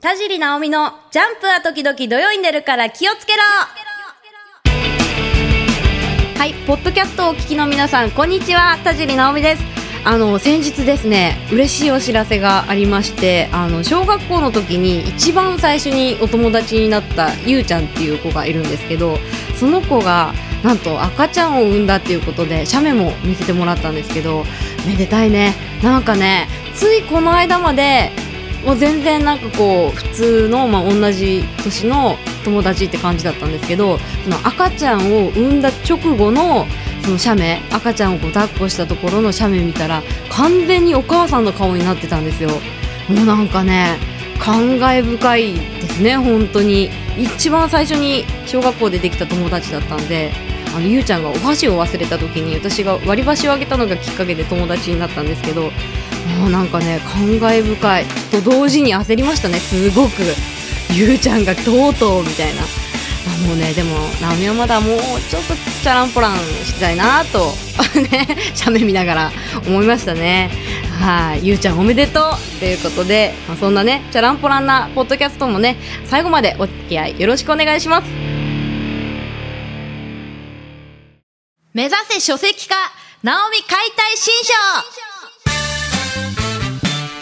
田尻直美のジャンプは時々土曜に出るから気をつけろ。はい、ポッドキャストをお聞きの皆さん、こんにちは、田尻直美です。あの先日ですね嬉しいお知らせがありましてあの小学校の時に一番最初にお友達になったゆうちゃんっていう子がいるんですけどその子がなんと赤ちゃんを産んだっていうことで写メも見せてもらったんですけどめでたいね。なんかねついこの間までもう全然なんかこう普通の、まあ、同じ年の友達って感じだったんですけどその赤ちゃんを産んだ直後のその写メ赤ちゃんをこう抱っこしたところの写メ見たら完全にお母さんの顔になってたんですよ。もうなんかね感慨深いですね本当に。一番最初に小学校でできた友達だったんであのゆうちゃんがお箸を忘れた時に私が割り箸をあげたのがきっかけで友達になったんですけどもうなんかね感慨深い。と同時に焦りましたね。すごく。ゆうちゃんがとうとうみたいな。あもうねでも直美はまだもうちょっとチャランポランしたいなと。ね写メ見ながら思いましたね。はい。ゆうちゃんおめでとう。ということで、まあ、そんなねチャランポランなポッドキャストもね最後までお付き合いよろしくお願いします。目指せ書籍化。直美解体新書。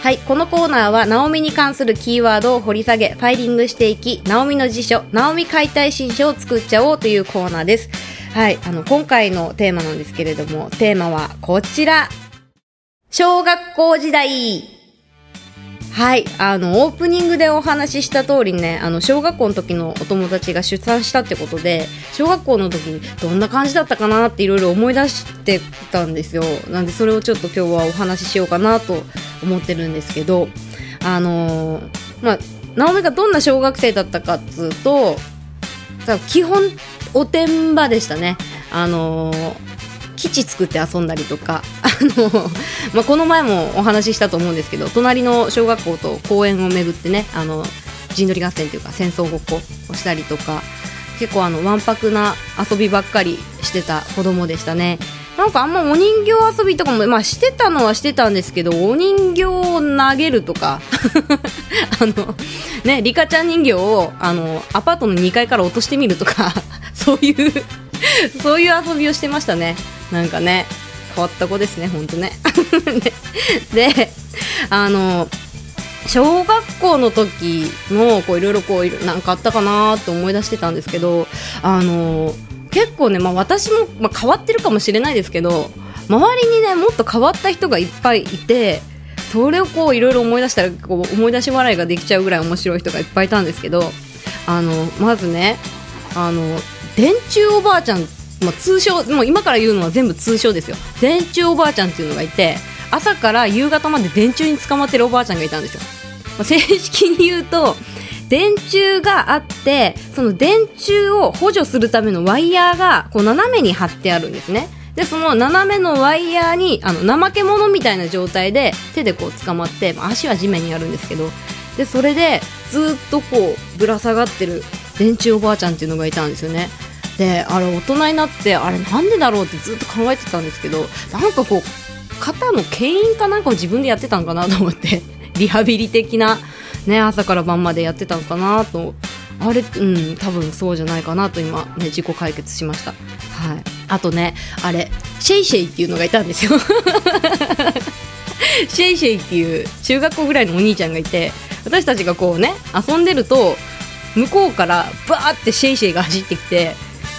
はい、このコーナーは、ナオミに関するキーワードを掘り下げ、ファイリングしていき、ナオミの辞書、ナオミ解体新書を作っちゃおうというコーナーです。はい、あの、今回のテーマなんですけれども、テーマはこちら。小学校時代。はい。あの、オープニングでお話しした通りね、あの、小学校の時のお友達が出産したってことで、小学校の時にどんな感じだったかなっていろいろ思い出してたんですよ。なんで、それをちょっと今日はお話ししようかなと思ってるんですけど、あのー、まあ、直美がどんな小学生だったかっつうと、基本、おてんばでしたね。あのー基地作って遊んだりとか、あの、まあ、この前もお話ししたと思うんですけど、隣の小学校と公園を巡ってね、あの、陣取り合戦というか戦争ごっこをしたりとか、結構あの、わんぱくな遊びばっかりしてた子供でしたね。なんかあんまお人形遊びとかも、まあしてたのはしてたんですけど、お人形を投げるとか、あの、ね、リカちゃん人形を、あの、アパートの2階から落としてみるとか、そういう そういう遊びをしてましたね。なんかね、変わった子ですね、ほんとね。で、あの、小学校の時の、こう、いろいろこう、なんかあったかなって思い出してたんですけど、あの、結構ね、まあ私も、まあ、変わってるかもしれないですけど、周りにね、もっと変わった人がいっぱいいて、それをこう、いろいろ思い出したら、こう、思い出し笑いができちゃうぐらい面白い人がいっぱいいたんですけど、あの、まずね、あの、電柱おばあちゃん、まあ、通称もう今から言うのは全部通称ですよ。電柱おばあちゃんっていうのがいて朝から夕方まで電柱に捕まってるおばあちゃんがいたんですよ、まあ、正式に言うと電柱があってその電柱を補助するためのワイヤーがこう斜めに張ってあるんですね。でその斜めのワイヤーにあの怠け者みたいな状態で手でこう捕まって、まあ、足は地面にあるんですけどでそれでずっとこうぶら下がってる電柱おばあちゃんっていうのがいたんですよね。であれ大人になってあれなんでだろうってずっと考えてたんですけどなんかこう肩の牽引かなんかを自分でやってたんかなと思って リハビリ的な、ね、朝から晩までやってたんかなとあれうん多分そうじゃないかなと今ね自己解決しました。はい。あとねあれシェイシェイっていうのがいたんですよ。シェイシェイっていう中学校ぐらいのお兄ちゃんがいて私たちがこうね遊んでると向こうからバーってシェイシェイが走ってきて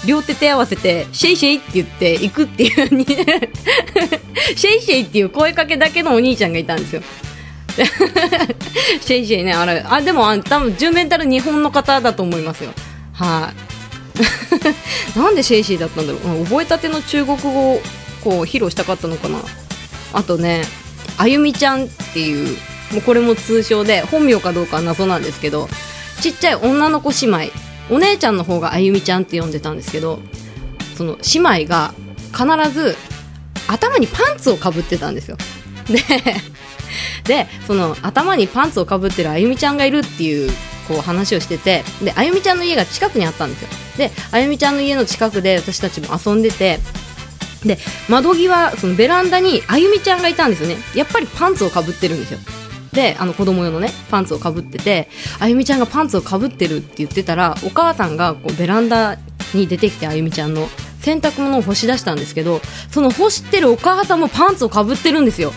両手手合わせてシェイシェイって言って行くっていうに シェイシェイっていう声かけだけのお兄ちゃんがいたんですよ。シェイシェイねあれあでもあ多分純然たる日本の方だと思いますよ。はい。なんでシェイシェイだったんだろう。覚えたての中国語をこう披露したかったのかな。あとねあゆみちゃんっていうもうこれも通称で本名かどうかは謎なんですけどちっちゃい女の子姉妹。お姉ちゃんの方があゆみちゃんって呼んでたんですけどその姉妹が必ず頭にパンツをかぶってたんですよ。ででその頭にパンツをかぶってるあゆみちゃんがいるっていうこう話をしててであゆみちゃんの家が近くにあったんですよ。であゆみちゃんの家の近くで私たちも遊んでてで窓際そのベランダにあゆみちゃんがいたんですよね。やっぱりパンツをかぶってるんですよ。であの子供用のねパンツをかぶっててあゆみちゃんがパンツをかぶってるって言ってたらお母さんがこうベランダに出てきてあゆみちゃんの洗濯物を干し出したんですけどその干してるお母さんもパンツをかぶってるんですよ。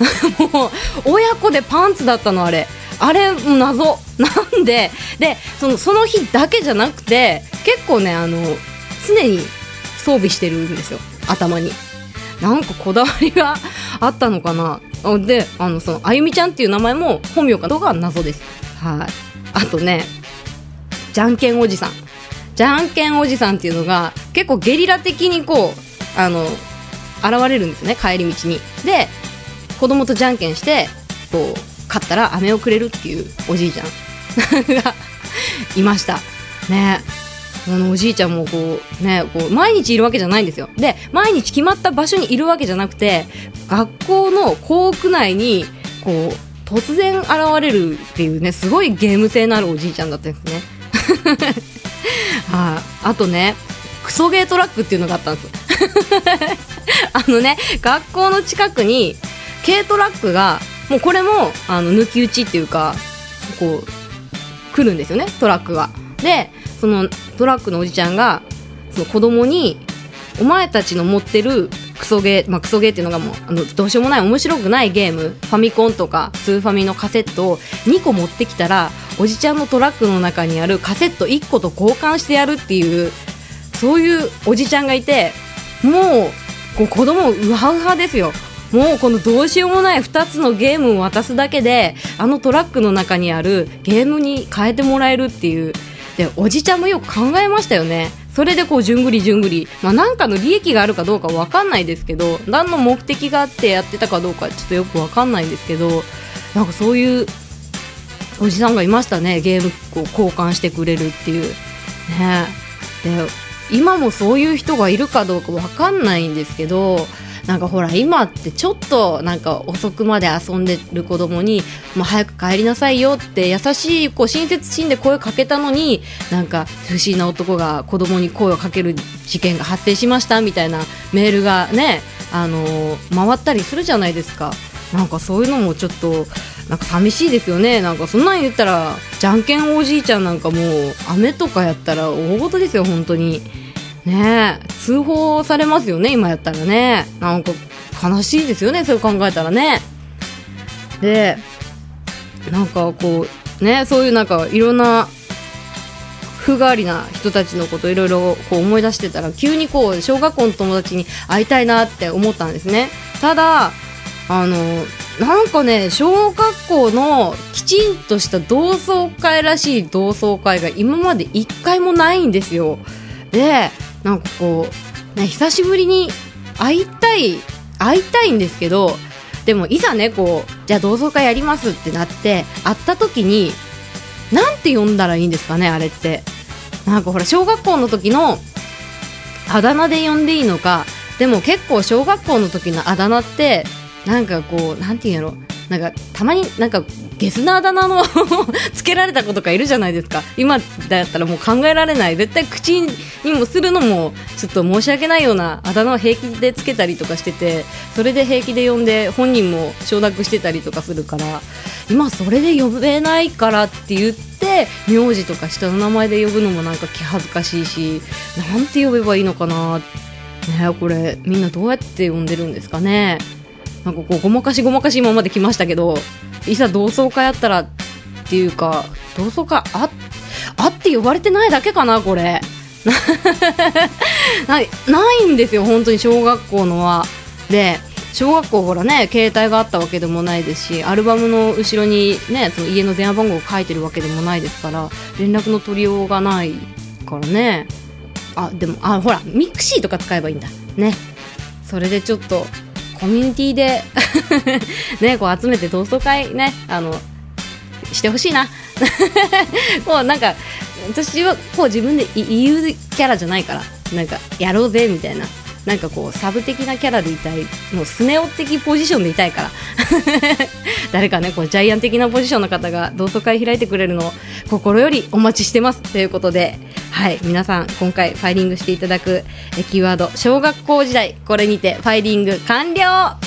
もう親子でパンツだったのあれ。あれも謎。なんででそのその日だけじゃなくて結構ねあの常に装備してるんですよ。頭に。なんかこだわりがあったのかな。であのそのあゆみちゃんっていう名前も本名かどうかは謎です。はい。あとねじゃんけんおじさん。じゃんけんおじさんっていうのが結構ゲリラ的にこうあの現れるんですね帰り道に。で子供とじゃんけんしてこう勝ったら飴をくれるっていうおじいちゃんが いました。ね。あのおじいちゃんもこうねこう毎日いるわけじゃないんですよ。で毎日決まった場所にいるわけじゃなくて学校の校区内にこう突然現れるっていうねすごいゲーム性のあるおじいちゃんだったんですね。はい、あ、とねクソゲートラックっていうのがあったんです あのね学校の近くに軽トラックがもうこれもあの抜き打ちっていうかこう来るんですよねトラックが。でそのトラックのおじちゃんがその子供にお前たちの持ってるクソゲー、まあ、クソゲーっていうのがもうあのどうしようもない面白くないゲームファミコンとかスーファミのカセットを2個持ってきたらおじちゃんのトラックの中にあるカセット1個と交換してやるっていうそういうおじちゃんがいてもうこう子供うわうわですよ。もうこのどうしようもない2つのゲームを渡すだけであのトラックの中にあるゲームに変えてもらえるっていうでおじちゃんもよく考えましたよね。それでこうじゅんぐりじゅんぐり、まあ、なんかの利益があるかどうかわかんないですけど何の目的があってやってたかどうかちょっとよくわかんないんですけどなんかそういうおじさんがいましたね。ゲームこう交換してくれるっていう。ね。で今もそういう人がいるかどうかわかんないんですけどなんかほら今ってちょっとなんか遅くまで遊んでる子供にもう早く帰りなさいよって優しいこう親切心で声かけたのになんか不審な男が子供に声をかける事件が発生しましたみたいなメールがねあのー、回ったりするじゃないですかなんかそういうのもちょっとなんか寂しいですよねなんかそんなん言ったらじゃんけんおじいちゃんなんかもう雨とかやったら大事ですよ本当に。ね通報されますよね今やったらね。なんか悲しいですよねそう考えたらね。でなんかこうねそういうなんかいろんな風変わりな人たちのこといろいろこう思い出してたら急にこう小学校の友達に会いたいなって思ったんですね。ただあのなんかね小学校のきちんとした同窓会らしい同窓会が今まで一回もないんですよ。でなんかこう、ね、久しぶりに会いたい会いたいんですけどでもいざねこうじゃあ同窓会やりますってなって会った時になんて呼んだらいいんですかねあれって。なんかほら小学校の時のあだ名で呼んでいいのかでも結構小学校の時のあだ名ってなんかこうなんていうんやろ。なんかたまになんかゲスなあだ名の つけられた子とかいるじゃないですか。今だったらもう考えられない。絶対口にもするのもちょっと申し訳ないようなあだ名を平気でつけたりとかしててそれで平気で呼んで本人も承諾してたりとかするから今それで呼べないからって言って名字とか下の名前で呼ぶのもなんか気恥ずかしいしなんて呼べばいいのかなねこれみんなどうやって呼んでるんですかね。なんかこうごまかしごまかし今まで来ましたけど。いざ同窓会あったらっていうか同窓会ああって呼ばれてないだけかなこれ。ないないんですよ本当に小学校のは。で小学校ほらね携帯があったわけでもないですしアルバムの後ろにねその家の電話番号を書いてるわけでもないですから連絡の取りようがないからね。あでもあほらミクシーとか使えばいいんだ。ね。それでちょっとコミュニティで ね、こう集めて同窓会ね、あの、してほしいな。もうなんか、私はこう自分で言うキャラじゃないから、なんか、やろうぜみたいな。なんかこう、サブ的なキャラでいたい、もうスネ夫的ポジションでいたいから。誰かね、こう、ジャイアン的なポジションの方が同窓会開いてくれるのを心よりお待ちしてます。ということで、はい、皆さん今回ファイリングしていただくキーワード小学校時代これにてファイリング完了。は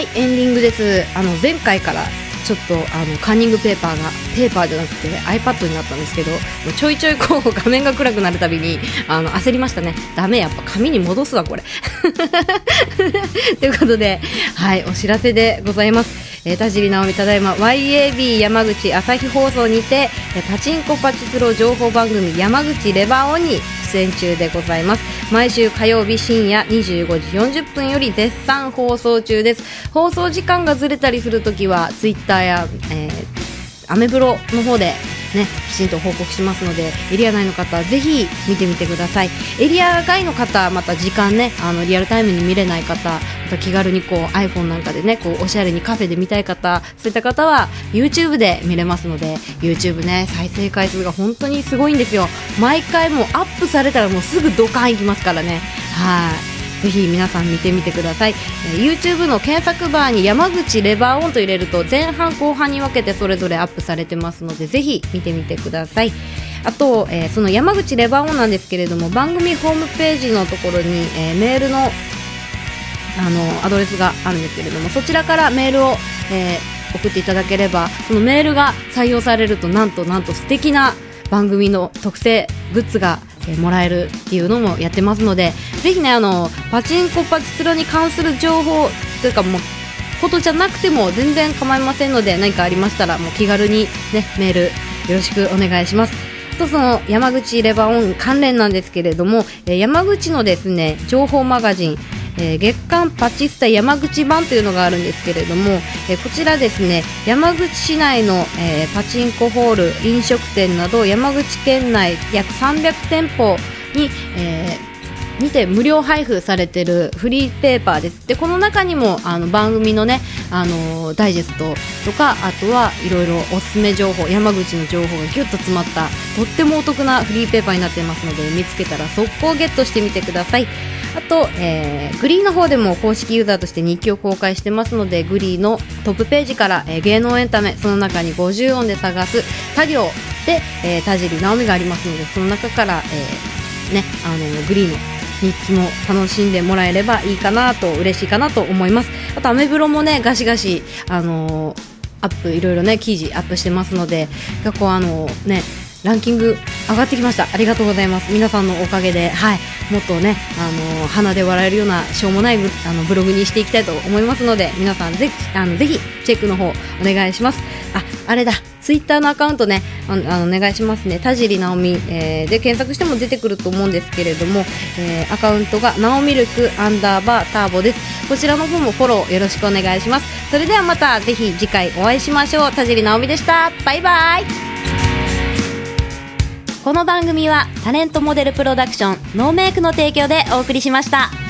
いエンディングです。あの前回からちょっとあのカンニングペーパーがペーパーじゃなくて iPad になったんですけどちょいちょいこう 画面が暗くなるたびにあの焦りましたね。ダメやっぱ紙に戻すわこれ。ということではいお知らせでございます。えー、田尻直美ただいま YAB 山口朝日放送にて、え、パチンコパチスロ情報番組山口レバーオンに出演中でございます。毎週火曜日深夜25時40分より絶賛放送中です。放送時間がずれたりするときはツイッターや、えー、アメブロの方でね、きちんと報告しますのでエリア内の方ぜひ見てみてください。エリア外の方また時間ねあのリアルタイムに見れない方また気軽にこう iPhone なんかでねこうおしゃれにカフェで見たい方そういった方は YouTube で見れますので YouTube ね再生回数が本当にすごいんですよ。毎回もうアップされたらもうすぐドカンいきますからね。はい。ぜひ皆さん見てみてください、えー、YouTube の検索バーに山口レバーオンと入れると前半後半に分けてそれぞれアップされてますのでぜひ見てみてください。あと、えー、その山口レバーオンなんですけれども番組ホームページのところに、えー、メールのあのアドレスがあるんですけれどもそちらからメールを、えー、送っていただければそのメールが採用されるとなんとなんと素敵な番組の特製グッズがえもらえるっていうのもやってますのでぜひねあのパチンコパチスロに関する情報というかもうことじゃなくても全然構いませんので何かありましたらもう気軽にねメールよろしくお願いします。とその山口レバーオン関連なんですけれども、え山口のですね情報マガジンえー、月刊パチスタ山口版というのがあるんですけれども、えー、こちらですね山口市内の、えー、パチンコホール飲食店など山口県内約300店舗に、えーにて無料配布されてるフリーペーパーです。でこの中にもあの番組のねあのダイジェストとかあとはいろいろおすすめ情報山口の情報がギュッと詰まったとってもお得なフリーペーパーになっていますので見つけたら速攻ゲットしてみてください。あと、えー、グリーの方でも公式ユーザーとして日記を公開してますのでグリーのトップページから、えー、芸能エンタメその中に50音で探す他行で、えー、田尻直美がありますのでその中から、えーね、あのグリーの日記も楽しんでもらえればいいかなと嬉しいかなと思います。あとアメブロもねガシガシあのー、アップいろいろね記事アップしてますので結構あのー、ねランキング上がってきました。ありがとうございます。皆さんのおかげではい。もっとねあの鼻で笑えるようなしょうもないあのブログにしていきたいと思いますので皆さんぜひあのぜひチェックの方お願いします。ああれだ。ツイッターのアカウントねあのお願いしますね。田尻直美、えー、で検索しても出てくると思うんですけれども、えー、アカウントがなおミルクアンダーバーターボです。こちらの方もフォローよろしくお願いします。それではまたぜひ次回お会いしましょう。田尻直美でした。バイバイ。この番組はタレントモデルプロダクションノーメイクの提供でお送りしました。